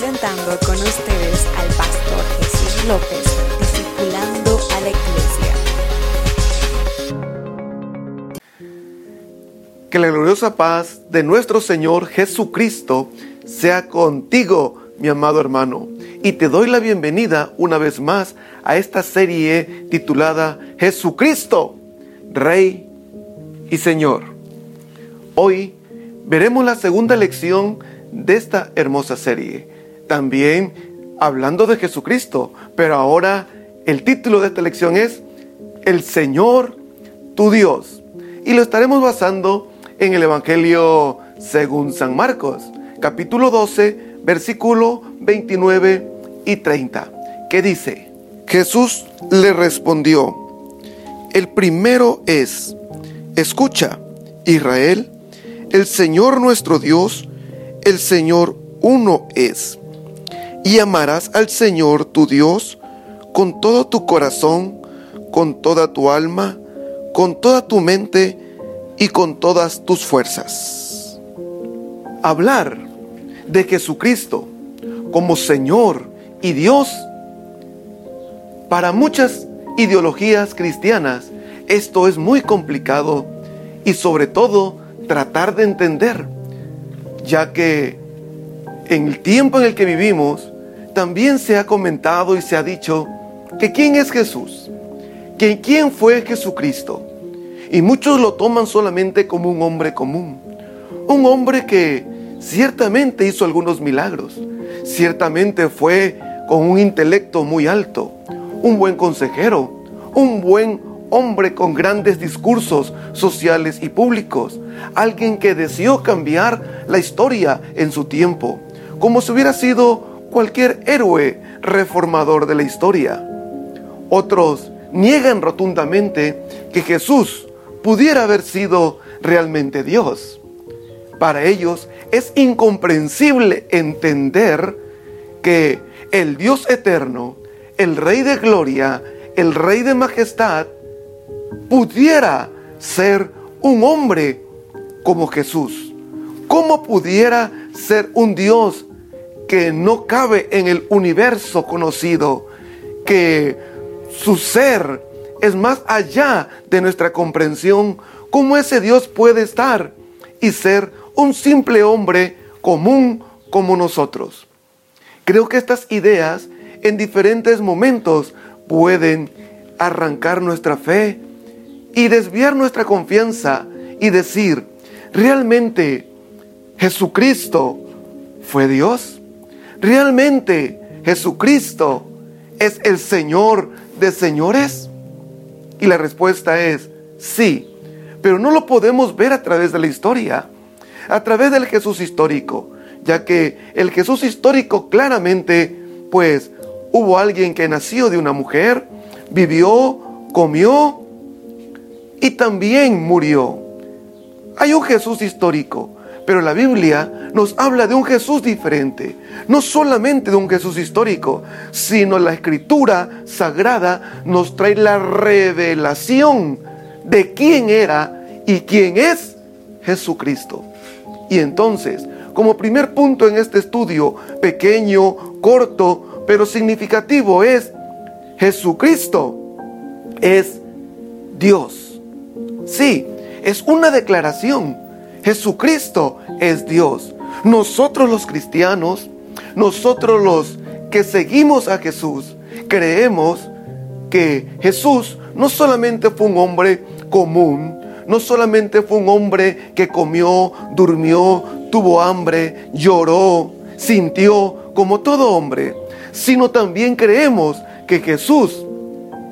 Presentando con ustedes al pastor Jesús López, discipulando a la iglesia. Que la gloriosa paz de nuestro Señor Jesucristo sea contigo, mi amado hermano. Y te doy la bienvenida una vez más a esta serie titulada Jesucristo, Rey y Señor. Hoy veremos la segunda lección de esta hermosa serie. También hablando de Jesucristo, pero ahora el título de esta lección es El Señor tu Dios. Y lo estaremos basando en el Evangelio según San Marcos, capítulo 12, versículo 29 y 30, que dice, Jesús le respondió, el primero es, escucha, Israel, el Señor nuestro Dios, el Señor uno es. Y amarás al Señor tu Dios con todo tu corazón, con toda tu alma, con toda tu mente y con todas tus fuerzas. Hablar de Jesucristo como Señor y Dios, para muchas ideologías cristianas esto es muy complicado y sobre todo tratar de entender, ya que en el tiempo en el que vivimos también se ha comentado y se ha dicho que quién es Jesús, que quién fue Jesucristo. Y muchos lo toman solamente como un hombre común, un hombre que ciertamente hizo algunos milagros, ciertamente fue con un intelecto muy alto, un buen consejero, un buen hombre con grandes discursos sociales y públicos, alguien que deseó cambiar la historia en su tiempo, como si hubiera sido cualquier héroe reformador de la historia. Otros niegan rotundamente que Jesús pudiera haber sido realmente Dios. Para ellos es incomprensible entender que el Dios eterno, el Rey de gloria, el Rey de majestad, pudiera ser un hombre como Jesús. ¿Cómo pudiera ser un Dios que no cabe en el universo conocido, que su ser es más allá de nuestra comprensión? ¿Cómo ese Dios puede estar y ser un simple hombre común como nosotros? Creo que estas ideas en diferentes momentos pueden arrancar nuestra fe y desviar nuestra confianza y decir, ¿realmente Jesucristo fue Dios? ¿Realmente Jesucristo es el Señor de señores? Y la respuesta es sí, pero no lo podemos ver a través de la historia, a través del Jesús histórico, ya que el Jesús histórico claramente, pues, hubo alguien que nació de una mujer, vivió, comió y también murió. Hay un Jesús histórico, pero la Biblia nos habla de un Jesús diferente, no solamente de un Jesús histórico, sino la escritura sagrada nos trae la revelación de quién era y quién es Jesucristo. Y entonces, como primer punto en este estudio, pequeño, corto, pero significativo, es Jesucristo es Dios. Sí, es una declaración. Jesucristo es Dios. Nosotros los cristianos, nosotros los que seguimos a Jesús, creemos que Jesús no solamente fue un hombre común, no solamente fue un hombre que comió, durmió, tuvo hambre, lloró, sintió como todo hombre, sino también creemos que Jesús,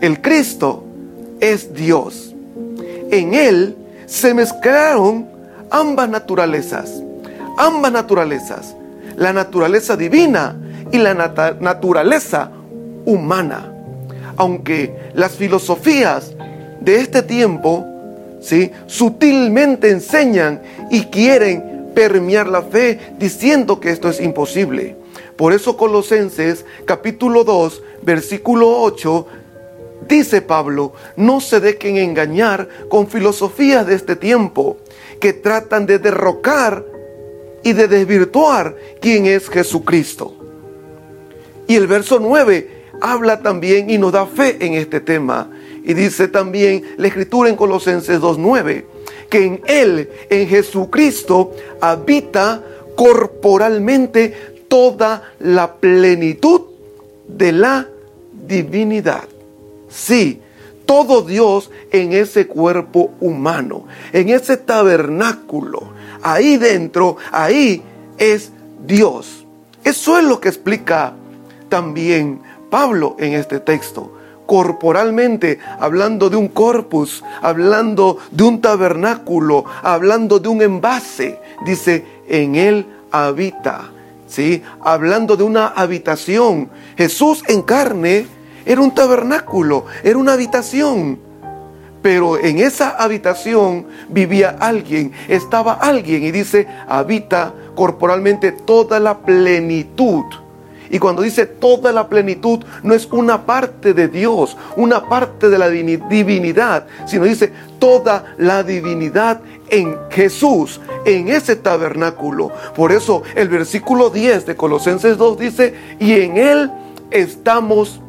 el Cristo, es Dios. En Él se mezclaron ambas naturalezas, ambas naturalezas, la naturaleza divina y la naturaleza humana. Aunque las filosofías de este tiempo, ¿sí? sutilmente enseñan y quieren permear la fe diciendo que esto es imposible. Por eso Colosenses capítulo 2, versículo 8 Dice Pablo, no se dejen engañar con filosofías de este tiempo que tratan de derrocar y de desvirtuar quién es Jesucristo. Y el verso 9 habla también y nos da fe en este tema. Y dice también la escritura en Colosenses 2.9, que en Él, en Jesucristo, habita corporalmente toda la plenitud de la divinidad. Sí, todo Dios en ese cuerpo humano, en ese tabernáculo, ahí dentro, ahí es Dios. Eso es lo que explica también Pablo en este texto. Corporalmente, hablando de un corpus, hablando de un tabernáculo, hablando de un envase, dice, en él habita. ¿Sí? Hablando de una habitación. Jesús en carne era un tabernáculo, era una habitación. Pero en esa habitación vivía alguien, estaba alguien y dice, habita corporalmente toda la plenitud. Y cuando dice toda la plenitud, no es una parte de Dios, una parte de la divinidad, sino dice toda la divinidad en Jesús, en ese tabernáculo. Por eso el versículo 10 de Colosenses 2 dice, y en Él estamos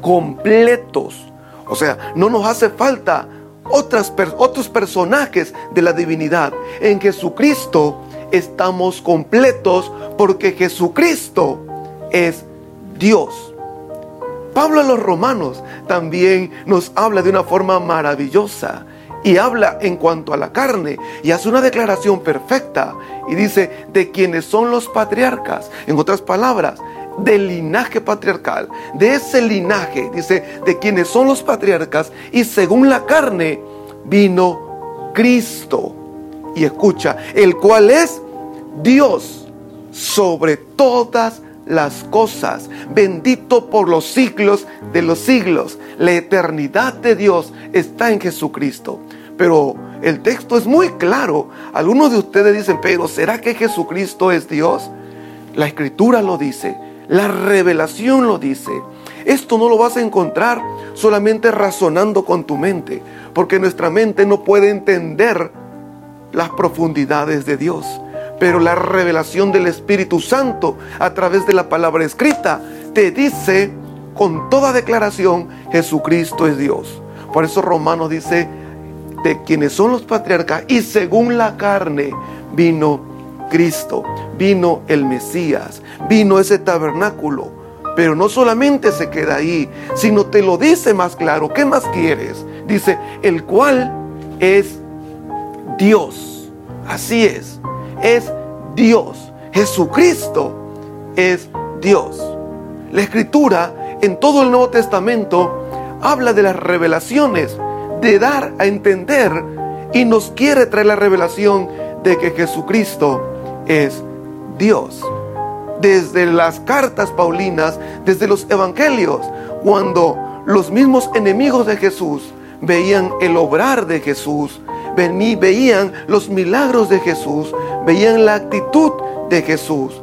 completos. O sea, no nos hace falta otras, otros personajes de la divinidad. En Jesucristo estamos completos porque Jesucristo es Dios. Pablo a los romanos también nos habla de una forma maravillosa y habla en cuanto a la carne y hace una declaración perfecta y dice de quienes son los patriarcas. En otras palabras, del linaje patriarcal, de ese linaje, dice, de quienes son los patriarcas, y según la carne vino Cristo. Y escucha, el cual es Dios sobre todas las cosas, bendito por los siglos de los siglos. La eternidad de Dios está en Jesucristo. Pero el texto es muy claro. Algunos de ustedes dicen, pero ¿será que Jesucristo es Dios? La escritura lo dice. La revelación lo dice. Esto no lo vas a encontrar solamente razonando con tu mente, porque nuestra mente no puede entender las profundidades de Dios. Pero la revelación del Espíritu Santo a través de la palabra escrita te dice con toda declaración, Jesucristo es Dios. Por eso Romanos dice, de quienes son los patriarcas y según la carne vino Cristo, vino el Mesías, vino ese tabernáculo. Pero no solamente se queda ahí, sino te lo dice más claro. ¿Qué más quieres? Dice, el cual es Dios. Así es, es Dios. Jesucristo es Dios. La escritura en todo el Nuevo Testamento habla de las revelaciones, de dar a entender y nos quiere traer la revelación de que Jesucristo es Dios. Desde las cartas paulinas, desde los evangelios, cuando los mismos enemigos de Jesús veían el obrar de Jesús, veían los milagros de Jesús, veían la actitud de Jesús.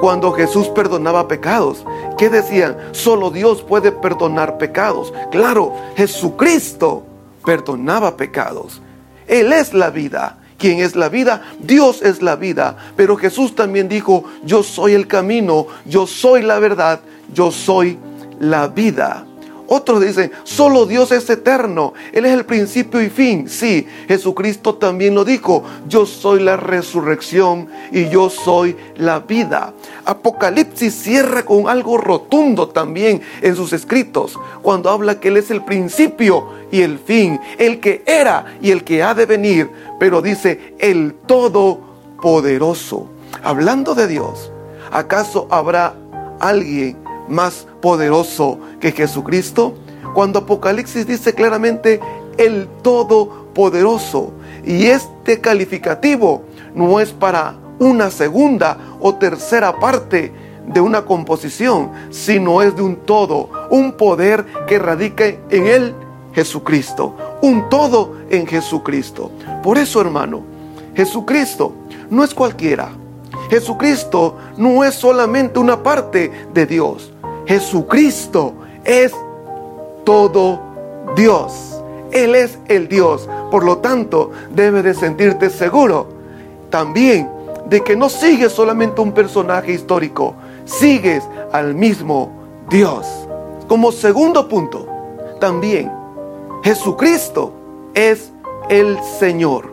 Cuando Jesús perdonaba pecados, ¿qué decían? Solo Dios puede perdonar pecados. Claro, Jesucristo perdonaba pecados. Él es la vida. ¿Quién es la vida? Dios es la vida. Pero Jesús también dijo, yo soy el camino, yo soy la verdad, yo soy la vida. Otros dicen, solo Dios es eterno, Él es el principio y fin. Sí, Jesucristo también lo dijo, yo soy la resurrección y yo soy la vida. Apocalipsis cierra con algo rotundo también en sus escritos, cuando habla que Él es el principio y el fin, el que era y el que ha de venir, pero dice el Todopoderoso. Hablando de Dios, ¿acaso habrá alguien más poderoso que Jesucristo? Cuando Apocalipsis dice claramente el Todopoderoso. Y este calificativo no es para una segunda o tercera parte de una composición, sino es de un todo, un poder que radica en él Jesucristo, un todo en Jesucristo. Por eso, hermano, Jesucristo no es cualquiera. Jesucristo no es solamente una parte de Dios. Jesucristo es todo Dios. Él es el Dios. Por lo tanto, debe de sentirte seguro también de que no sigue solamente un personaje histórico, sigues al mismo Dios. Como segundo punto, también Jesucristo es el Señor.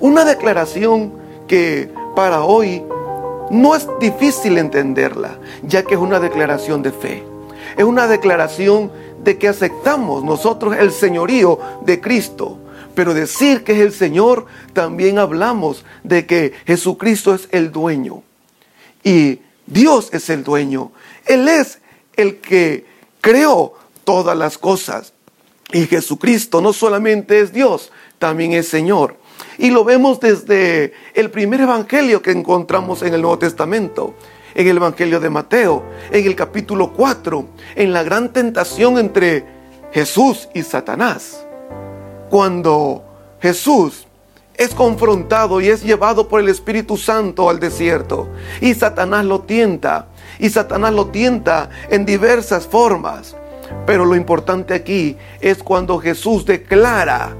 Una declaración que para hoy no es difícil entenderla, ya que es una declaración de fe. Es una declaración de que aceptamos nosotros el señorío de Cristo. Pero decir que es el Señor, también hablamos de que Jesucristo es el dueño. Y Dios es el dueño. Él es el que creó todas las cosas. Y Jesucristo no solamente es Dios, también es Señor. Y lo vemos desde el primer evangelio que encontramos en el Nuevo Testamento, en el Evangelio de Mateo, en el capítulo 4, en la gran tentación entre Jesús y Satanás. Cuando Jesús es confrontado y es llevado por el Espíritu Santo al desierto y Satanás lo tienta y Satanás lo tienta en diversas formas. Pero lo importante aquí es cuando Jesús declara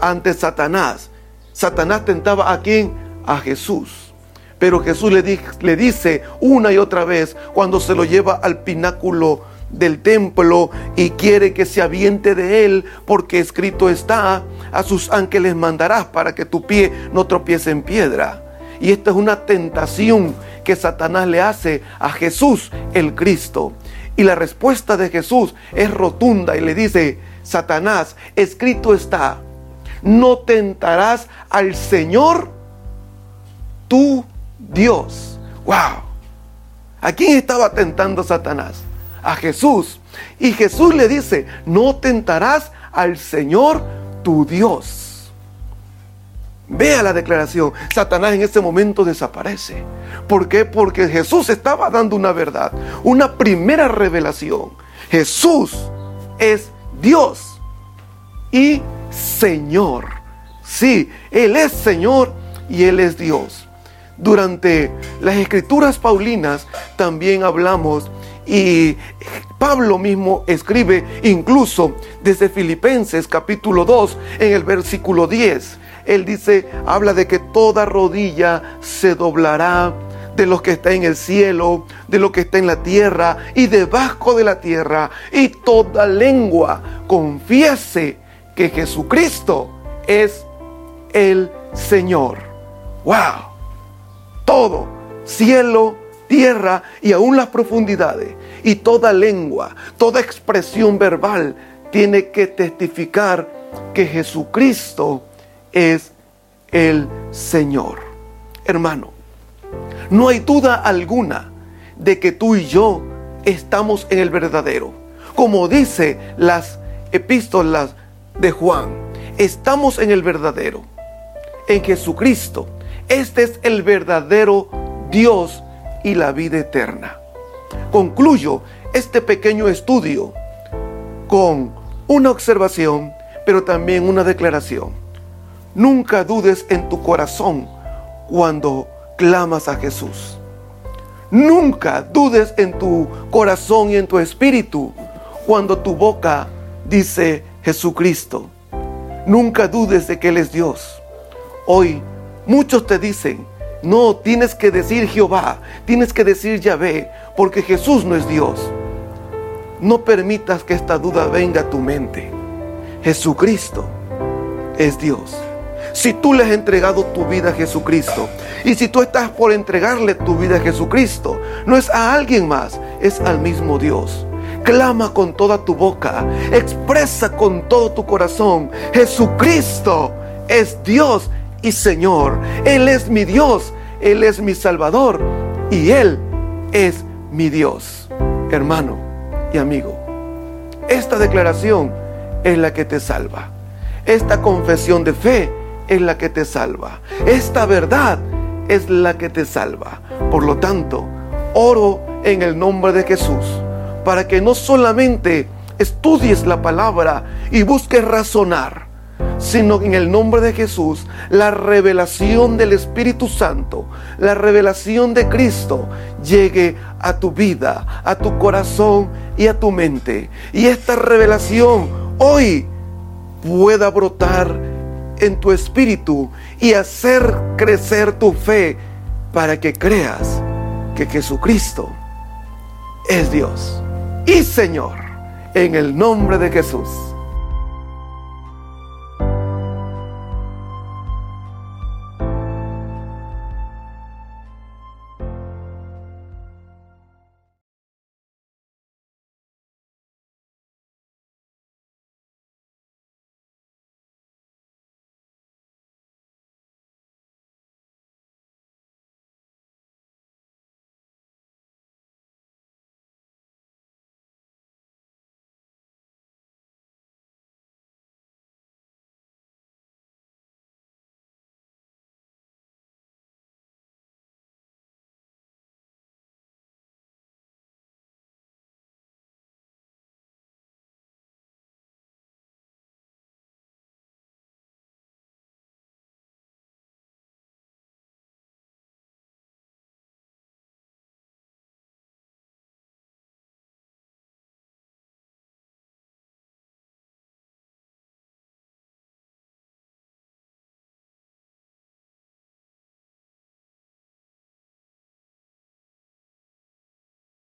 ante Satanás. Satanás tentaba a quién? A Jesús. Pero Jesús le, le dice una y otra vez cuando se lo lleva al pináculo del templo y quiere que se aviente de él, porque escrito está, a sus ángeles mandarás para que tu pie no tropiece en piedra. Y esta es una tentación que Satanás le hace a Jesús el Cristo. Y la respuesta de Jesús es rotunda y le dice, Satanás, escrito está, no tentarás al Señor tu Dios. ¡Wow! ¿A quién estaba tentando Satanás? A Jesús. Y Jesús le dice, no tentarás al Señor tu Dios. Vea la declaración. Satanás en ese momento desaparece. ¿Por qué? Porque Jesús estaba dando una verdad, una primera revelación. Jesús es Dios y Señor. Sí, Él es Señor y Él es Dios. Durante las escrituras paulinas también hablamos y Pablo mismo escribe incluso desde Filipenses capítulo 2 en el versículo 10. Él dice, habla de que toda rodilla se doblará de lo que está en el cielo, de lo que está en la tierra y debajo de la tierra, y toda lengua confiese que Jesucristo es el Señor. ¡Wow! Todo, cielo, tierra y aún las profundidades. Y toda lengua, toda expresión verbal tiene que testificar que Jesucristo es el Señor. Hermano, no hay duda alguna de que tú y yo estamos en el verdadero. Como dice las epístolas de Juan, estamos en el verdadero, en Jesucristo. Este es el verdadero Dios y la vida eterna. Concluyo este pequeño estudio con una observación, pero también una declaración. Nunca dudes en tu corazón cuando clamas a Jesús. Nunca dudes en tu corazón y en tu espíritu cuando tu boca dice Jesucristo. Nunca dudes de que Él es Dios. Hoy muchos te dicen, no, tienes que decir Jehová, tienes que decir Yahvé, porque Jesús no es Dios. No permitas que esta duda venga a tu mente. Jesucristo es Dios. Si tú le has entregado tu vida a Jesucristo y si tú estás por entregarle tu vida a Jesucristo, no es a alguien más, es al mismo Dios. Clama con toda tu boca, expresa con todo tu corazón, Jesucristo es Dios y Señor. Él es mi Dios, Él es mi Salvador y Él es mi Dios. Hermano y amigo, esta declaración es la que te salva. Esta confesión de fe es la que te salva. Esta verdad es la que te salva. Por lo tanto, oro en el nombre de Jesús para que no solamente estudies la palabra y busques razonar, sino en el nombre de Jesús, la revelación del Espíritu Santo, la revelación de Cristo llegue a tu vida, a tu corazón y a tu mente. Y esta revelación hoy pueda brotar en tu espíritu y hacer crecer tu fe para que creas que Jesucristo es Dios y Señor. En el nombre de Jesús.